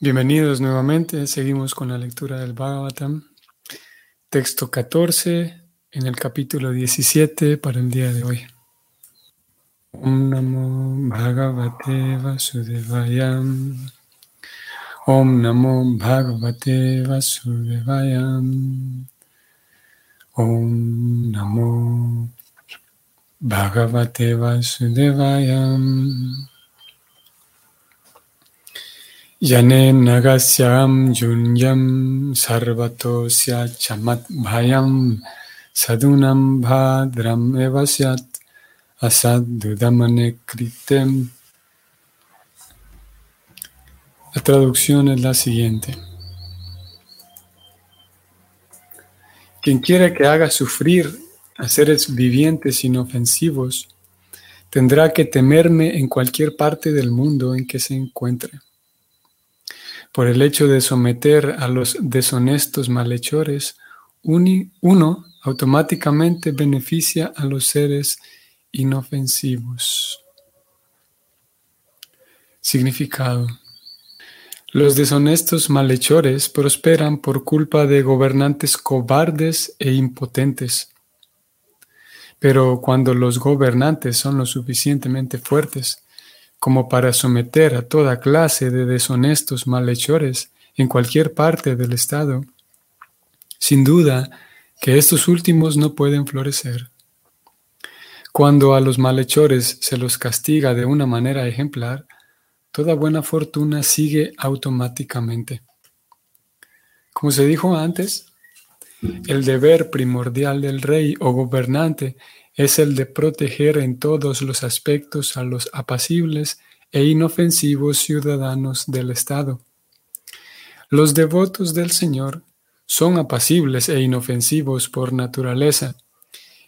Bienvenidos nuevamente, seguimos con la lectura del Bhagavatam, texto 14 en el capítulo 17 para el día de hoy. Om Namo Bhagavate Vasudevaya Om Namo Bhagavate Vasudevaya Om Namo Bhagavate Vasudevaya Yane Nagasyam Junyam Sarvatosya Chamat Bhayam Sadunam Bhadram Evasyat Asad Dudamane Kritem. La traducción es la siguiente. Quien quiera que haga sufrir a seres vivientes inofensivos, tendrá que temerme en cualquier parte del mundo en que se encuentre por el hecho de someter a los deshonestos malhechores, uno automáticamente beneficia a los seres inofensivos. Significado. Los deshonestos malhechores prosperan por culpa de gobernantes cobardes e impotentes. Pero cuando los gobernantes son lo suficientemente fuertes como para someter a toda clase de deshonestos malhechores en cualquier parte del Estado, sin duda que estos últimos no pueden florecer. Cuando a los malhechores se los castiga de una manera ejemplar, toda buena fortuna sigue automáticamente. Como se dijo antes, el deber primordial del rey o gobernante es el de proteger en todos los aspectos a los apacibles e inofensivos ciudadanos del Estado. Los devotos del Señor son apacibles e inofensivos por naturaleza,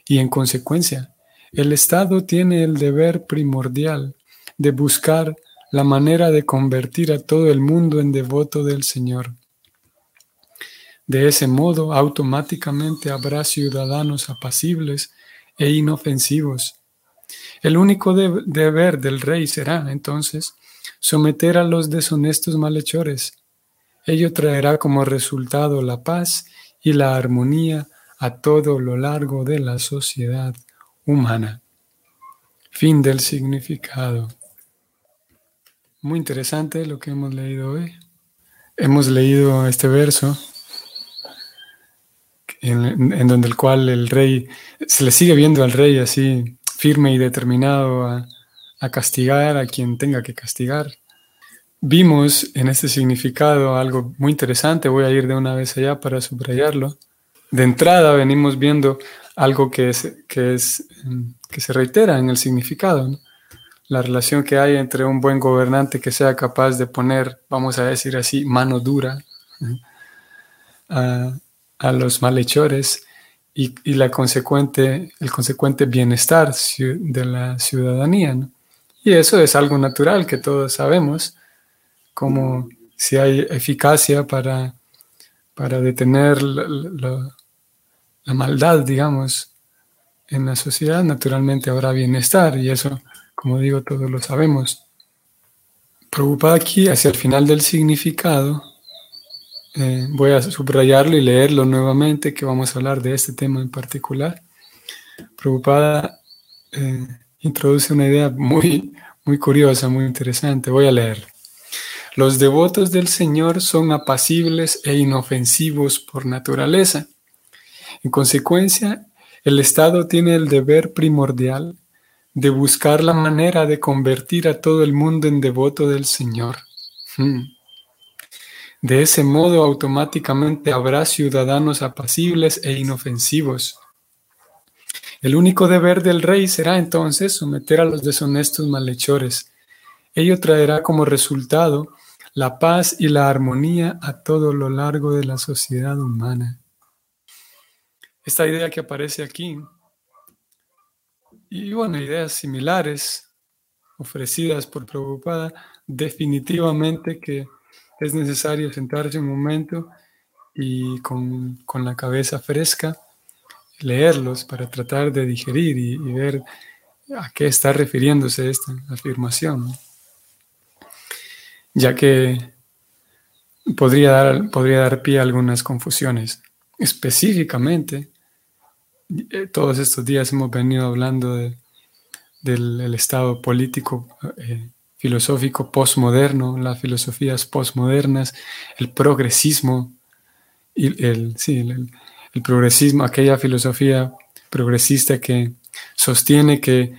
y en consecuencia, el Estado tiene el deber primordial de buscar la manera de convertir a todo el mundo en devoto del Señor. De ese modo, automáticamente habrá ciudadanos apacibles e inofensivos. El único deber del rey será, entonces, someter a los deshonestos malhechores. Ello traerá como resultado la paz y la armonía a todo lo largo de la sociedad humana. Fin del significado. Muy interesante lo que hemos leído hoy. Hemos leído este verso en, donde el cual el rey, se le sigue viendo al rey así firme y determinado a, a castigar a quien tenga que castigar. Vimos en este significado algo muy interesante, voy a ir de una vez allá para subrayarlo. De entrada venimos viendo algo que, es, que, es, que se reitera en el significado, la relación que hay entre un buen gobernante que sea capaz de poner, vamos a decir así, mano dura a, a los malhechores y, la consecuente, el consecuente bienestar de la ciudadanía. Y eso es algo natural que todos sabemos, como si hay eficacia para, para detener la, maldad, digamos, en la sociedad, naturalmente habrá bienestar y eso, como digo, todos lo sabemos. Preocupada aquí hacia el final del significado, eh, voy a subrayarlo y leerlo nuevamente, que vamos a hablar de este tema en particular. Preocupada eh, introduce una idea muy, muy curiosa, muy interesante. Voy a leer. Los devotos del Señor son apacibles e inofensivos por naturaleza. En consecuencia, el Estado tiene el deber primordial de buscar la manera de convertir a todo el mundo en devoto del Señor. Hmm. De ese modo automáticamente habrá ciudadanos apacibles e inofensivos. El único deber del rey será entonces someter a los deshonestos malhechores. Ello traerá como resultado la paz y la armonía a todo lo largo de la sociedad humana. Esta idea que aparece aquí, y bueno, ideas similares ofrecidas por Preocupada, definitivamente que es necesario sentarse un momento y con, la cabeza fresca leerlos para tratar de digerir y, ver a qué está refiriéndose esta afirmación. Ya que podría dar, podría dar pie a algunas confusiones. Específicamente, eh, todos estos días hemos venido hablando del estado político eh, filosófico postmoderno, las filosofías postmodernas, el progresismo, y el, el, progresismo, aquella filosofía progresista que sostiene que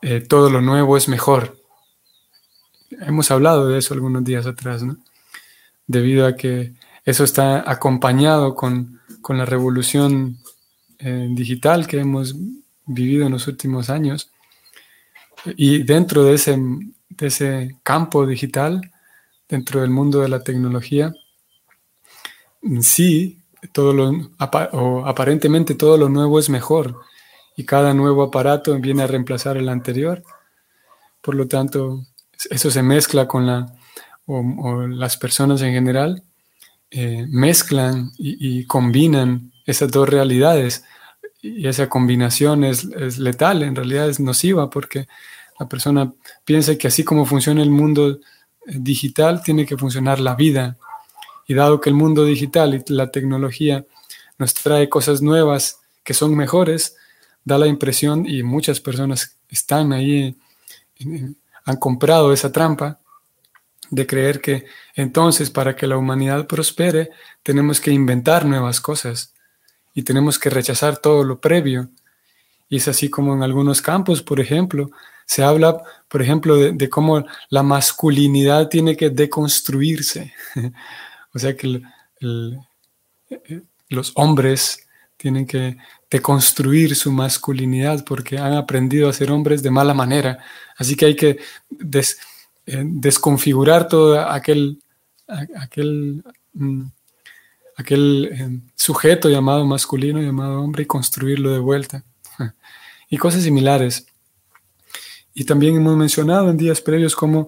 eh, todo lo nuevo es mejor. Hemos hablado de eso algunos días atrás. Debido a que eso está acompañado con, la revolución eh, digital que hemos vivido en los últimos años. Y dentro de ese, de ese campo digital, dentro del mundo de la tecnología, sí, todo lo, o aparentemente todo lo nuevo es mejor y cada nuevo aparato viene a reemplazar el anterior. Por lo tanto, eso se mezcla con la, o, las personas en general, eh, mezclan y, combinan esas dos realidades. Y esa combinación es, es letal, en realidad es nociva porque la persona piensa que así como funciona el mundo eh, digital, tiene que funcionar la vida. Y dado que el mundo digital y la tecnología nos trae cosas nuevas que son mejores, da la impresión, y muchas personas están ahí, han comprado esa trampa, de creer que entonces para que la humanidad prospere tenemos que inventar nuevas cosas y tenemos que rechazar todo lo previo. Y es así como en algunos campos, por ejemplo, se habla, por ejemplo, de, cómo la masculinidad tiene que deconstruirse. o sea que los hombres tienen que deconstruir su masculinidad porque han aprendido a ser hombres de mala manera. Así que hay que eh, desconfigurar todo aquel, aquel, mm, aquel eh, sujeto llamado masculino, llamado hombre, y construirlo de vuelta. y cosas similares. Y también hemos mencionado en días previos cómo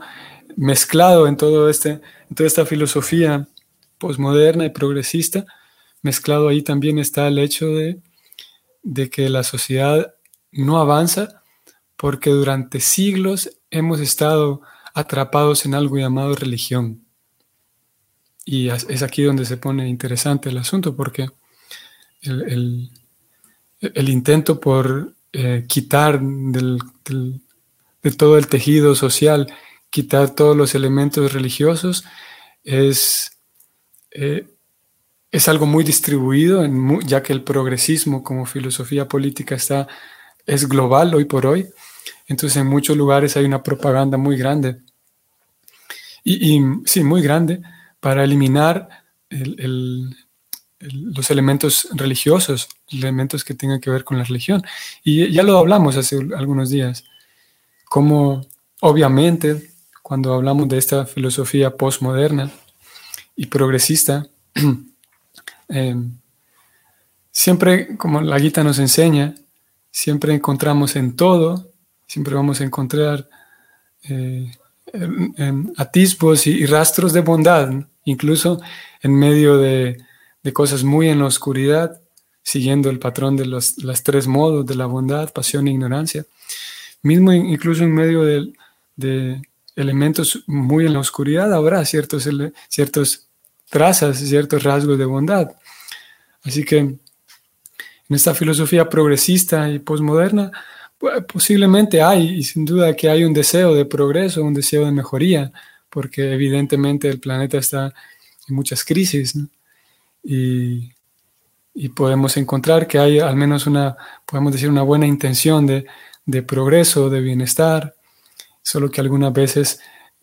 mezclado en, todo este, toda esta filosofía posmoderna y progresista, mezclado ahí también está el hecho de, de que la sociedad no avanza porque durante siglos hemos estado atrapados en algo llamado religión. Y es aquí donde se pone interesante el asunto, porque el, intento por eh, quitar del, de todo el tejido social, quitar todos los elementos religiosos, es, eh, es algo muy distribuido, ya que el progresismo como filosofía política está, es global hoy por hoy. Entonces en muchos lugares hay una propaganda muy grande. Y, sí, muy grande para eliminar los elementos religiosos, elementos que tengan que ver con la religión. Y ya lo hablamos hace algunos días como obviamente cuando hablamos de esta filosofía postmoderna y progresista, eh, siempre, como la guita nos enseña, siempre encontramos en todo, siempre vamos a encontrar eh, atisbos y, rastros de bondad, incluso en medio de, cosas muy en la oscuridad, siguiendo el patrón de los las tres modos de la bondad, pasión e ignorancia mismo incluso en medio de, elementos muy en la oscuridad, habrá ciertos, ciertos trazas, ciertos rasgos de bondad. Así que en esta filosofía progresista y posmoderna, pues, posiblemente hay, y sin duda que hay un deseo de progreso, un deseo de mejoría, porque evidentemente el planeta está en muchas crisis, y, y, podemos encontrar que hay al menos una, podemos decir, una buena intención de, de progreso, de bienestar, solo que algunas veces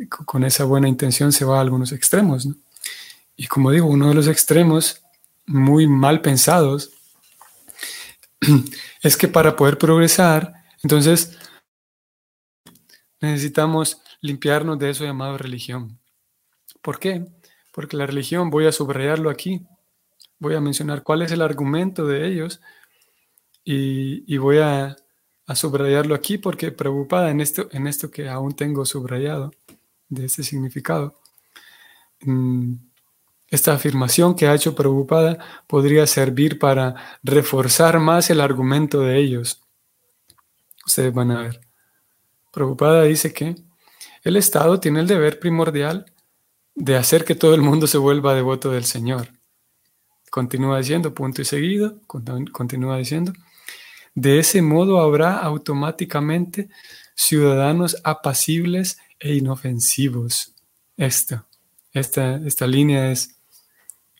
con esa buena intención se va a algunos extremos. Y como digo, uno de los extremos muy mal pensados es que para poder progresar, entonces necesitamos limpiarnos de eso llamado religión. ¿Por qué? Porque la religión, voy a subrayarlo aquí, voy a mencionar cuál es el argumento de ellos y, y voy a a subrayarlo aquí porque preocupada en esto, en esto que aún tengo subrayado de este significado. Mm, esta afirmación que ha hecho preocupada podría servir para reforzar más el argumento de ellos. Ustedes van a ver. Preocupada dice que el Estado tiene el deber primordial de hacer que todo el mundo se vuelva devoto del Señor. Continúa diciendo, punto y seguido, continúa diciendo, de ese modo habrá automáticamente ciudadanos apacibles e inofensivos. Esta, esta, esta línea es,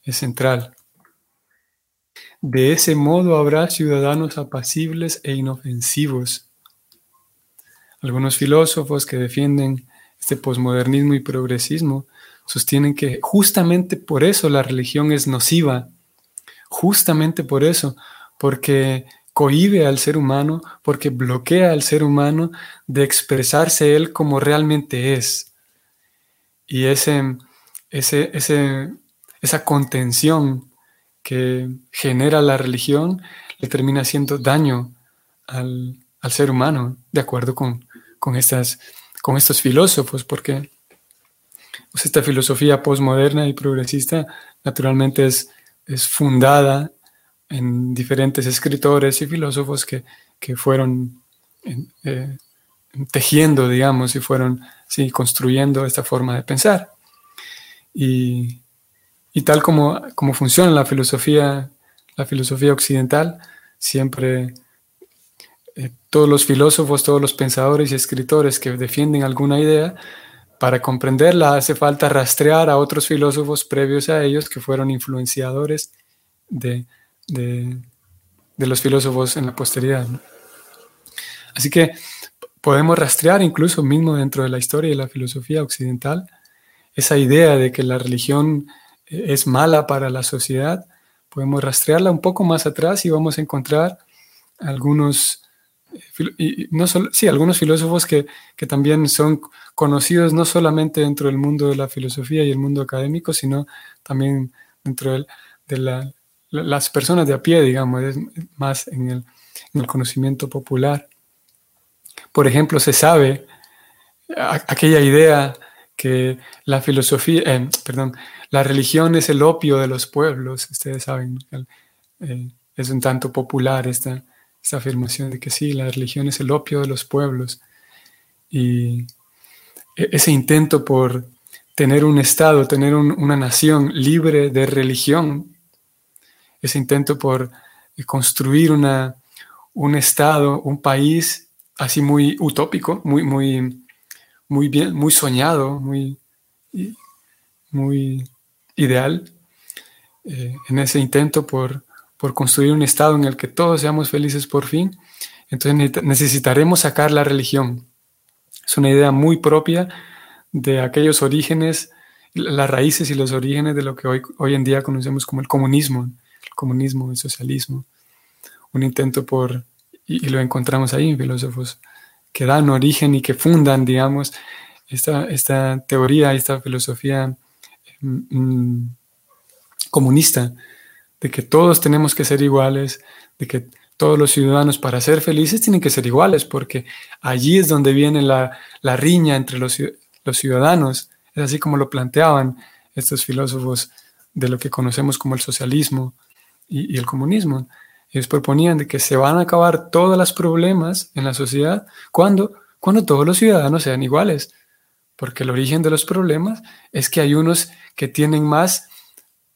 es central. De ese modo habrá ciudadanos apacibles e inofensivos. Algunos filósofos que defienden este posmodernismo y progresismo sostienen que justamente por eso la religión es nociva, justamente por eso, porque cohíbe al ser humano, porque bloquea al ser humano de expresarse él como realmente es. Y ese, ese, ese, esa contención que genera la religión le termina haciendo daño al, ser humano, de acuerdo con, con, estas, con estos filósofos, porque pues, esta filosofía postmoderna y progresista naturalmente es, es fundada en diferentes escritores y filósofos que, fueron eh, tejiendo, digamos, y fueron sí, construyendo esta forma de pensar. Y, tal como, como, funciona la filosofía, la filosofía occidental, siempre eh, todos los filósofos, todos los pensadores y escritores que defienden alguna idea, para comprenderla hace falta rastrear a otros filósofos previos a ellos que fueron influenciadores de, de, los filósofos en la posteridad. Así que podemos rastrear incluso mismo dentro de la historia y la filosofía occidental esa idea de que la religión eh, es mala para la sociedad. Podemos rastrearla un poco más atrás y vamos a encontrar algunos, eh, no solo, sí, algunos filósofos que, que, también son conocidos no solamente dentro del mundo de la filosofía y el mundo académico, sino también dentro de la las personas de a pie, digamos, es más en el, conocimiento popular. Por ejemplo, se sabe aquella idea que la filosofía, eh, perdón, la religión es el opio de los pueblos. Ustedes saben, es un tanto popular esta, esta, afirmación de que sí, la religión es el opio de los pueblos. Y e, ese intento por tener un Estado, tener una nación libre de religión, ese intento por eh, construir una, un Estado, un país así muy utópico, muy, muy, muy bien, muy soñado, muy, muy ideal, eh, en ese intento por, por construir un Estado en el que todos seamos felices por fin, entonces necesitaremos sacar la religión. Es una idea muy propia de aquellos orígenes, las raíces y los orígenes de lo que hoy, hoy en día conocemos como el comunismo comunismo, el socialismo, un intento por, y, lo encontramos ahí en filósofos que dan origen y que fundan, digamos, esta, esta teoría, esta filosofía mm, mm, comunista, de que todos tenemos que ser iguales, de que todos los ciudadanos para ser felices tienen que ser iguales, porque allí es donde viene la, la riña entre los, los, ciudadanos. Es así como lo planteaban estos filósofos de lo que conocemos como el socialismo y, el comunismo. Ellos proponían de que se van a acabar todos los problemas en la sociedad cuando, cuando todos los ciudadanos sean iguales. Porque el origen de los problemas es que hay unos que tienen más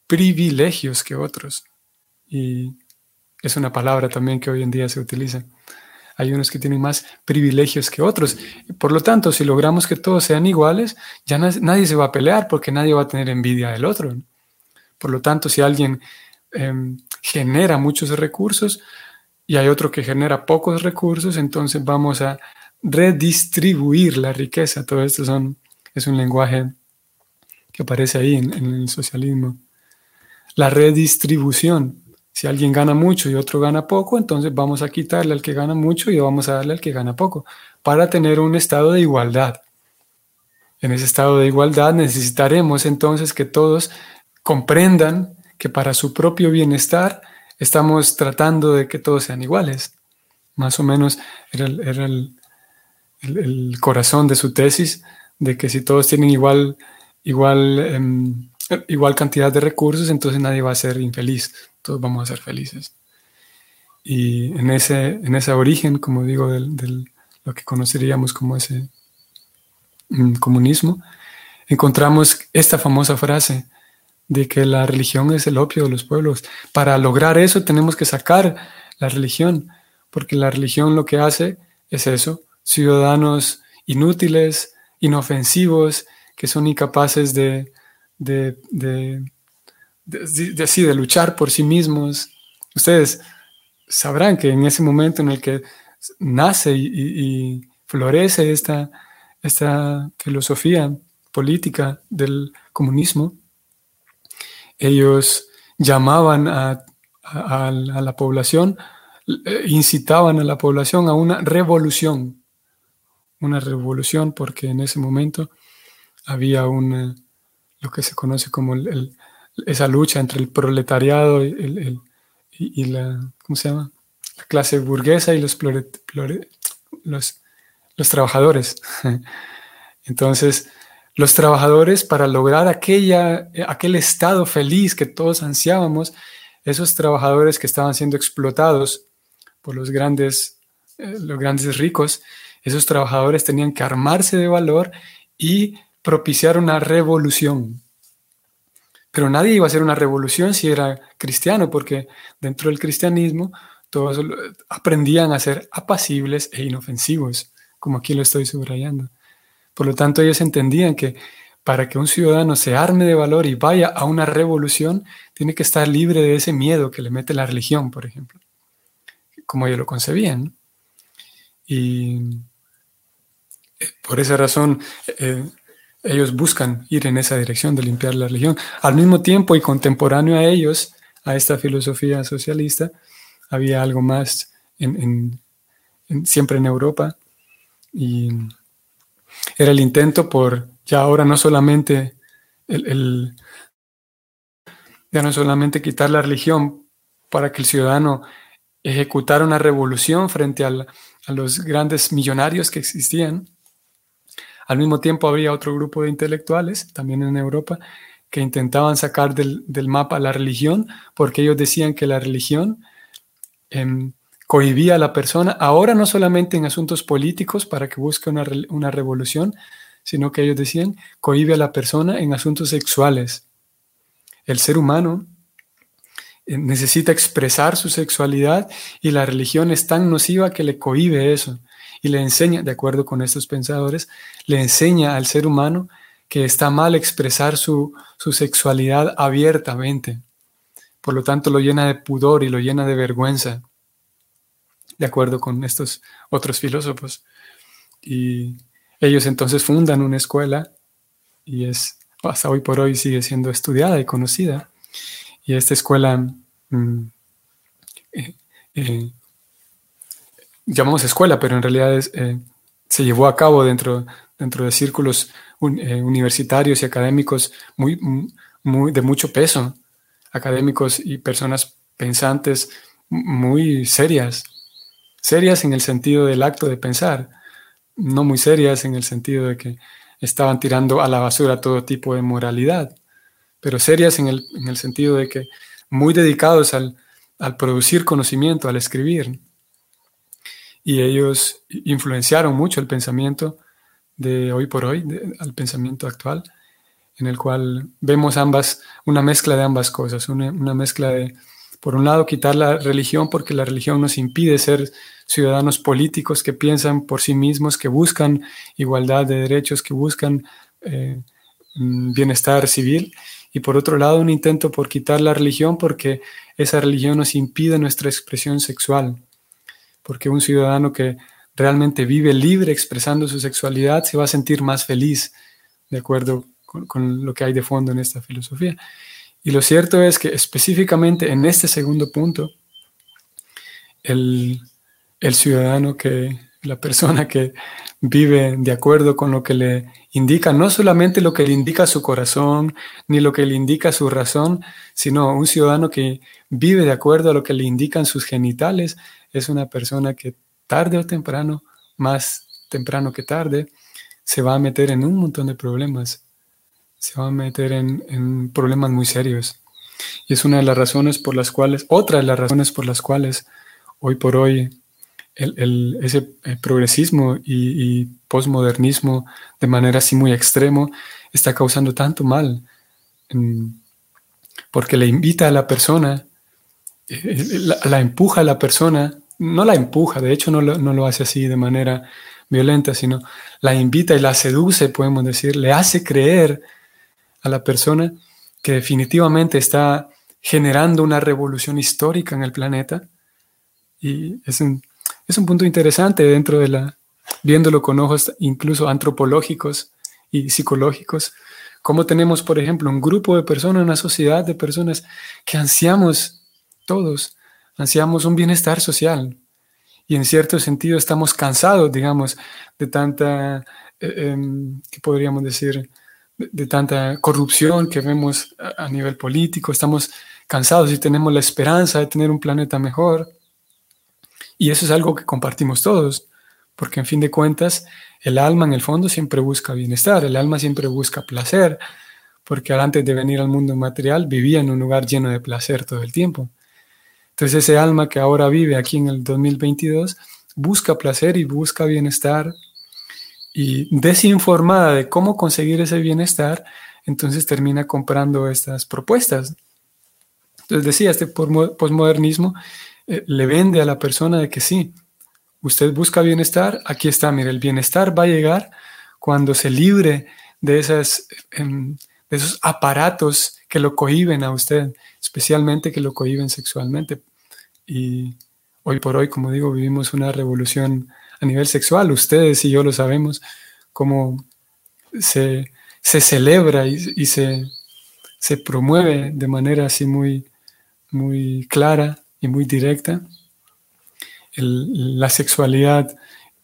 privilegios que otros. Y es una palabra también que hoy en día se utiliza. Hay unos que tienen más privilegios que otros. Por lo tanto, si logramos que todos sean iguales, ya nadie se va a pelear porque nadie va a tener envidia del otro. Por lo tanto, si alguien Em, genera muchos recursos y hay otro que genera pocos recursos, entonces vamos a redistribuir la riqueza. Todo esto son, es un lenguaje que aparece ahí en, el socialismo. La redistribución. Si alguien gana mucho y otro gana poco, entonces vamos a quitarle al que gana mucho y vamos a darle al que gana poco, para tener un estado de igualdad. En ese estado de igualdad necesitaremos entonces que todos comprendan que para su propio bienestar estamos tratando de que todos sean iguales. Más o menos era, el, corazón de su tesis, de que si todos tienen igual, igual, em, igual cantidad de recursos, entonces nadie va a ser infeliz, todos vamos a ser felices. Y en ese, en ese origen, como digo, de lo que conoceríamos como ese mm, comunismo, encontramos esta famosa frase de que la religión es el opio de los pueblos. Para lograr eso tenemos que sacar la religión, porque la religión lo que hace es eso, ciudadanos inútiles, inofensivos, que son incapaces de, de, de, de, luchar por sí mismos. Ustedes sabrán que en ese momento en el que nace y, florece esta, esta filosofía política del comunismo, ellos llamaban a, la población, eh, incitaban a la población a una revolución, una revolución porque en ese momento había una, lo que se conoce como esa lucha entre el proletariado y, la, ¿cómo se llama? la clase burguesa y los trabajadores. Entonces, los trabajadores, para lograr aquella, aquel estado feliz que todos ansiábamos, esos trabajadores que estaban siendo explotados por los grandes, eh, los grandes ricos, esos trabajadores tenían que armarse de valor y propiciar una revolución. Pero nadie iba a hacer una revolución si era cristiano, porque dentro del cristianismo todos aprendían a ser apacibles e inofensivos, como aquí lo estoy subrayando. Por lo tanto, ellos entendían que para que un ciudadano se arme de valor y vaya a una revolución, tiene que estar libre de ese miedo que le mete la religión, por ejemplo, como ellos lo concebían. Y eh, por esa razón, eh, ellos buscan ir en esa dirección de limpiar la religión. Al mismo tiempo y contemporáneo a ellos, a esta filosofía socialista, había algo más en, siempre en Europa y era el intento por ya ahora no solamente el, ya no solamente quitar la religión para que el ciudadano ejecutara una revolución frente a los grandes millonarios que existían, al mismo tiempo había otro grupo de intelectuales, también en Europa, que intentaban sacar del, mapa la religión, porque ellos decían que la religión em, cohibía a la persona, ahora no solamente en asuntos políticos para que busque una, una revolución, sino que ellos decían, cohibe a la persona en asuntos sexuales. El ser humano eh, necesita expresar su sexualidad y la religión es tan nociva que le cohibe eso y le enseña, de acuerdo con estos pensadores, le enseña al ser humano que está mal expresar su, sexualidad abiertamente. Por lo tanto, lo llena de pudor y lo llena de vergüenza, de acuerdo con estos otros filósofos. Y ellos entonces fundan una escuela y es, hasta hoy por hoy sigue siendo estudiada y conocida. Y esta escuela mm, eh, eh, llamamos escuela, pero en realidad eh, se llevó a cabo dentro, dentro de círculos universitarios y académicos muy, muy, de mucho peso, académicos y personas pensantes muy serias, serias en el sentido del acto de pensar, no muy serias en el sentido de que estaban tirando a la basura todo tipo de moralidad, pero serias en el, en el sentido de que muy dedicados al, al producir conocimiento, al escribir. Y ellos influenciaron mucho el pensamiento de hoy por hoy, al pensamiento actual, en el cual vemos ambas, una mezcla de ambas cosas, una, mezcla de, por un lado, quitar la religión porque la religión nos impide ser ciudadanos políticos que piensan por sí mismos, que buscan igualdad de derechos, que buscan eh, mm, bienestar civil, y por otro lado, un intento por quitar la religión porque esa religión nos impide nuestra expresión sexual porque un ciudadano que realmente vive libre expresando su sexualidad se va a sentir más feliz, de acuerdo con, lo que hay de fondo en esta filosofía. Y lo cierto es que específicamente en este segundo punto, el, el ciudadano que, la persona que vive de acuerdo con lo que le indica, no solamente lo que le indica su corazón, ni lo que le indica su razón, sino un ciudadano que vive de acuerdo a lo que le indican sus genitales, es una persona que tarde o temprano, más temprano que tarde, se va a meter en un montón de problemas, se va a meter en, problemas muy serios. Y es una de las razones por las cuales, otra de las razones por las cuales hoy por hoy ese eh, progresismo y, y posmodernismo de manera así muy extremo está causando tanto mal, porque le invita a la persona, eh, la, empuja a la persona, no la empuja, de hecho no no lo hace así de manera violenta, sino la invita y la seduce, podemos decir, le hace creer a la persona que definitivamente está generando una revolución histórica en el planeta. Y es un, es un punto interesante dentro de la, viéndolo con ojos incluso antropológicos y psicológicos, cómo tenemos, por ejemplo, un grupo de personas, una sociedad de personas que ansiamos todos, ansiamos un bienestar social, y en cierto sentido estamos cansados, digamos, de tanta, eh, em, ¿qué podríamos decir? De, tanta corrupción que vemos a, nivel político, estamos cansados y tenemos la esperanza de tener un planeta mejor. Y eso es algo que compartimos todos, porque en fin de cuentas, el alma en el fondo siempre busca bienestar, el alma siempre busca placer, porque antes de venir al mundo material vivía en un lugar lleno de placer todo el tiempo. Entonces ese alma que ahora vive aquí en el 2022 busca placer y busca bienestar y desinformada de cómo conseguir ese bienestar, entonces termina comprando estas propuestas. Entonces decía, este posmodernismo eh, le vende a la persona de que sí, usted busca bienestar, aquí está, mire, el bienestar va a llegar cuando se libre de, esas, em, de esos aparatos que lo cohiben a usted, especialmente que lo cohiben sexualmente. Y hoy por hoy, como digo, vivimos una revolución a nivel sexual. Ustedes y yo lo sabemos, cómo se, celebra y, se, promueve de manera así muy, muy clara y muy directa la sexualidad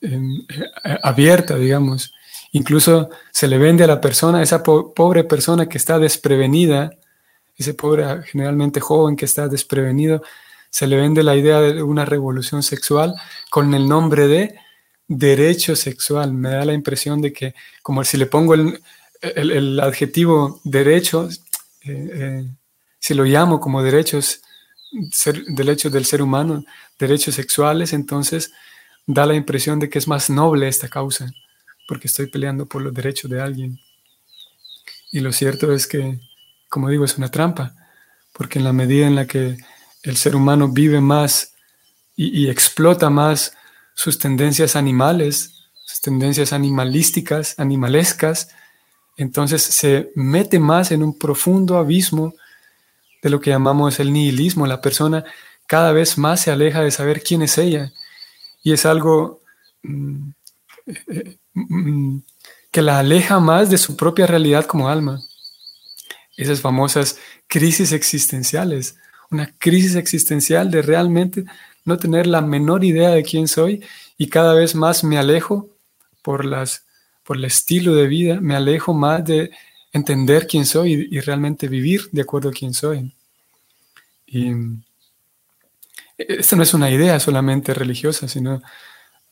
em, eh, abierta, digamos. Incluso se le vende a la persona, esa pobre persona que está desprevenida, ese pobre generalmente joven que está desprevenido, se le vende la idea de una revolución sexual con el nombre de derecho sexual. Me da la impresión de que, como si le pongo el, adjetivo derecho, eh, eh, si lo llamo como derechos, derechos del ser humano, derechos sexuales, entonces da la impresión de que es más noble esta causa, porque estoy peleando por los derechos de alguien. Y lo cierto es que, como digo, es una trampa, porque en la medida en la que el ser humano vive más y, explota más sus tendencias animales, sus tendencias animalísticas, animalescas, entonces se mete más en un profundo abismo de lo que llamamos el nihilismo. La persona cada vez más se aleja de saber quién es ella. Y es algo mm, eh, mm, que la aleja más de su propia realidad como alma. Esas famosas crisis existenciales una crisis existencial de realmente no tener la menor idea de quién soy y cada vez más me alejo por, las, por el estilo de vida, me alejo más de entender quién soy y, realmente vivir de acuerdo a quién soy. Y esta no es una idea solamente religiosa, sino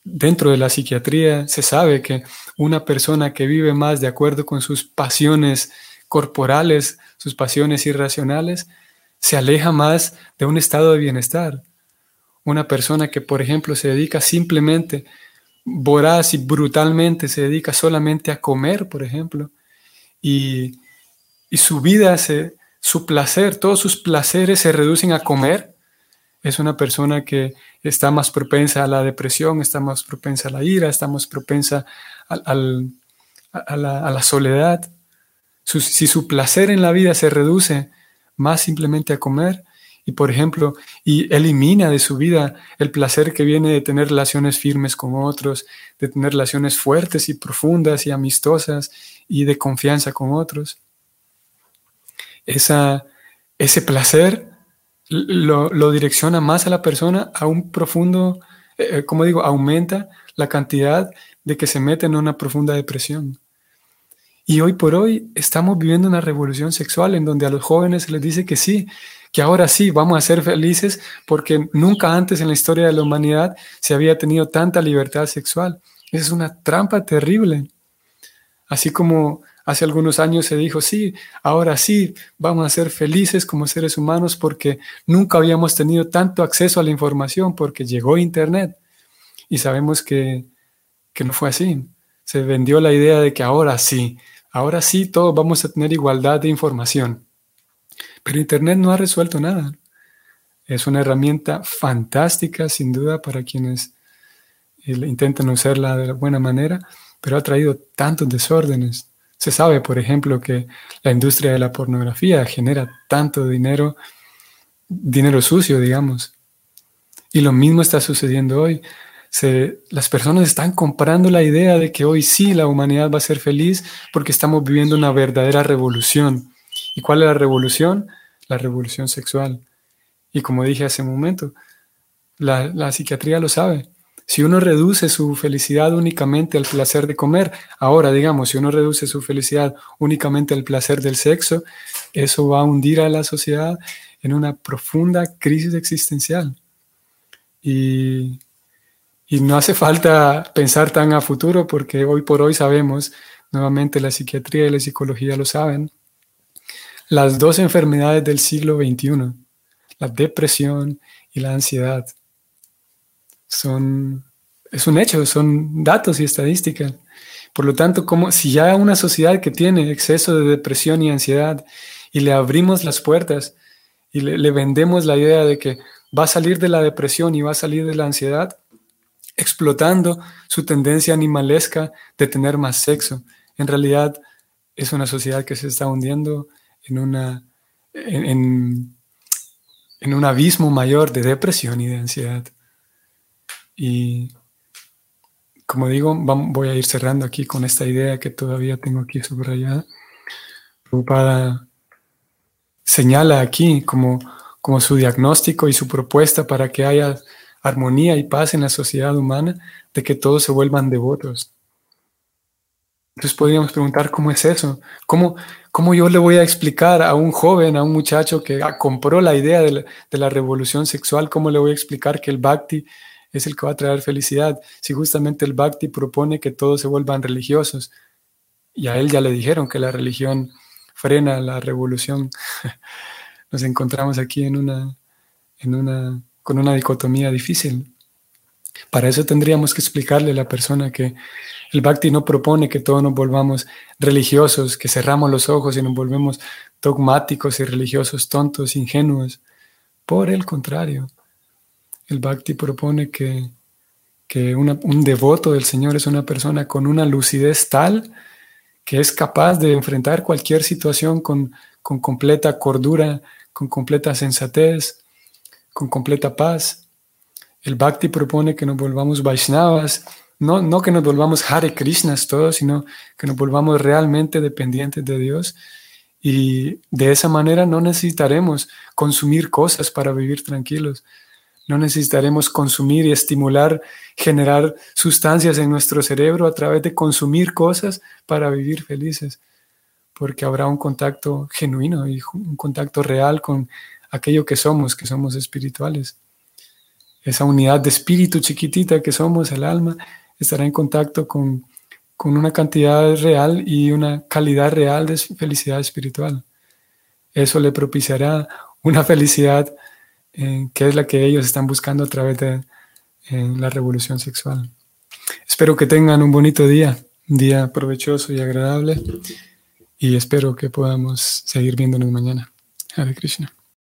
dentro de la psiquiatría se sabe que una persona que vive más de acuerdo con sus pasiones corporales, sus pasiones irracionales, se aleja más de un estado de bienestar. Una persona que, por ejemplo, se dedica simplemente, voraz y brutalmente, se dedica solamente a comer, por ejemplo, y, su vida, se, su placer, todos sus placeres se reducen a comer, es una persona que está más propensa a la depresión, está más propensa a la ira, está más propensa a, la, soledad. si su placer en la vida se reduce más simplemente a comer y, por ejemplo, y elimina de su vida el placer que viene de tener relaciones firmes con otros, de tener relaciones fuertes y profundas y amistosas y de confianza con otros. Esa, ese placer lo, direcciona más a la persona a un profundo, eh, eh, como digo, aumenta la cantidad de que se mete en una profunda depresión. Y hoy por hoy estamos viviendo una revolución sexual en donde a los jóvenes se les dice que sí, que ahora sí vamos a ser felices porque nunca antes en la historia de la humanidad se había tenido tanta libertad sexual. Esa es una trampa terrible. Así como hace algunos años se dijo, sí, ahora sí, vamos a ser felices como seres humanos porque nunca habíamos tenido tanto acceso a la información porque llegó Internet. y sabemos que, que no fue así. Se vendió la idea de que ahora sí, ahora sí todos vamos a tener igualdad de información. Pero Internet no ha resuelto nada. Es una herramienta fantástica, sin duda, para quienes eh, intentan usarla de la buena manera, pero ha traído tantos desórdenes. Se sabe, por ejemplo, que la industria de la pornografía genera tanto dinero, dinero sucio, digamos. Y lo mismo está sucediendo hoy. las personas están comprando la idea de que hoy sí la humanidad va a ser feliz porque estamos viviendo una verdadera revolución. ¿Y cuál es la revolución? La revolución sexual. Y como dije hace un momento, la, psiquiatría lo sabe. Si uno reduce su felicidad únicamente al placer de comer, ahora digamos, si uno reduce su felicidad únicamente al placer del sexo, eso va a hundir a la sociedad en una profunda crisis existencial. Y, no hace falta pensar tan a futuro porque hoy por hoy sabemos, nuevamente la psiquiatría y la psicología lo saben, las dos enfermedades del siglo XXI la depresión y la ansiedad. Son, es un hecho, son datos y estadísticas. Por lo tanto, como si ya una sociedad que tiene exceso de depresión y ansiedad y le abrimos las puertas y le, le vendemos la idea de que va a salir de la depresión y va a salir de la ansiedad, explotando su tendencia animalesca de tener más sexo. En realidad es una sociedad que se está hundiendo en una en, en un abismo mayor de depresión y de ansiedad. Y como digo, voy a ir cerrando aquí con esta idea que todavía tengo aquí subrayada. Prabhupada señala aquí como, como su diagnóstico y su propuesta para que haya armonía y paz en la sociedad humana, de que todos se vuelvan devotos. Entonces podríamos preguntar cómo es eso, cómo, cómo yo le voy a explicar a un joven, a un muchacho que compró la idea de la, revolución sexual, cómo le voy a explicar que el bhakti es el que va a traer felicidad, si justamente el bhakti propone que todos se vuelvan religiosos. Y a él ya le dijeron que la religión frena la revolución. Nos encontramos aquí en una, en una, con una dicotomía difícil. Para eso tendríamos que explicarle a la persona que el bhakti no propone que todos nos volvamos religiosos, que cerramos los ojos y nos volvemos dogmáticos y religiosos, tontos, ingenuos. Por el contrario, el bhakti propone que, un devoto del Señor es una persona con una lucidez tal que es capaz de enfrentar cualquier situación con, con completa cordura, con completa sensatez, con completa paz el Bhakti propone que nos volvamos Vaishnavas, no, no que nos volvamos Hare Krishnas todos, sino que nos volvamos realmente dependientes de Dios. Y de esa manera no necesitaremos consumir cosas para vivir tranquilos. No necesitaremos consumir y estimular, generar sustancias en nuestro cerebro a través de consumir cosas para vivir felices, porque habrá un contacto genuino y un contacto real con aquello que somos, que somos espirituales esa unidad de espíritu chiquitita que somos, el alma, estará en contacto con, una cantidad real y una calidad real de felicidad espiritual. Eso le propiciará una felicidad eh, que es la que ellos están buscando a través de eh, la revolución sexual. Espero que tengan un bonito día, un día provechoso y agradable, y espero que podamos seguir viéndonos mañana. Hare Krishna.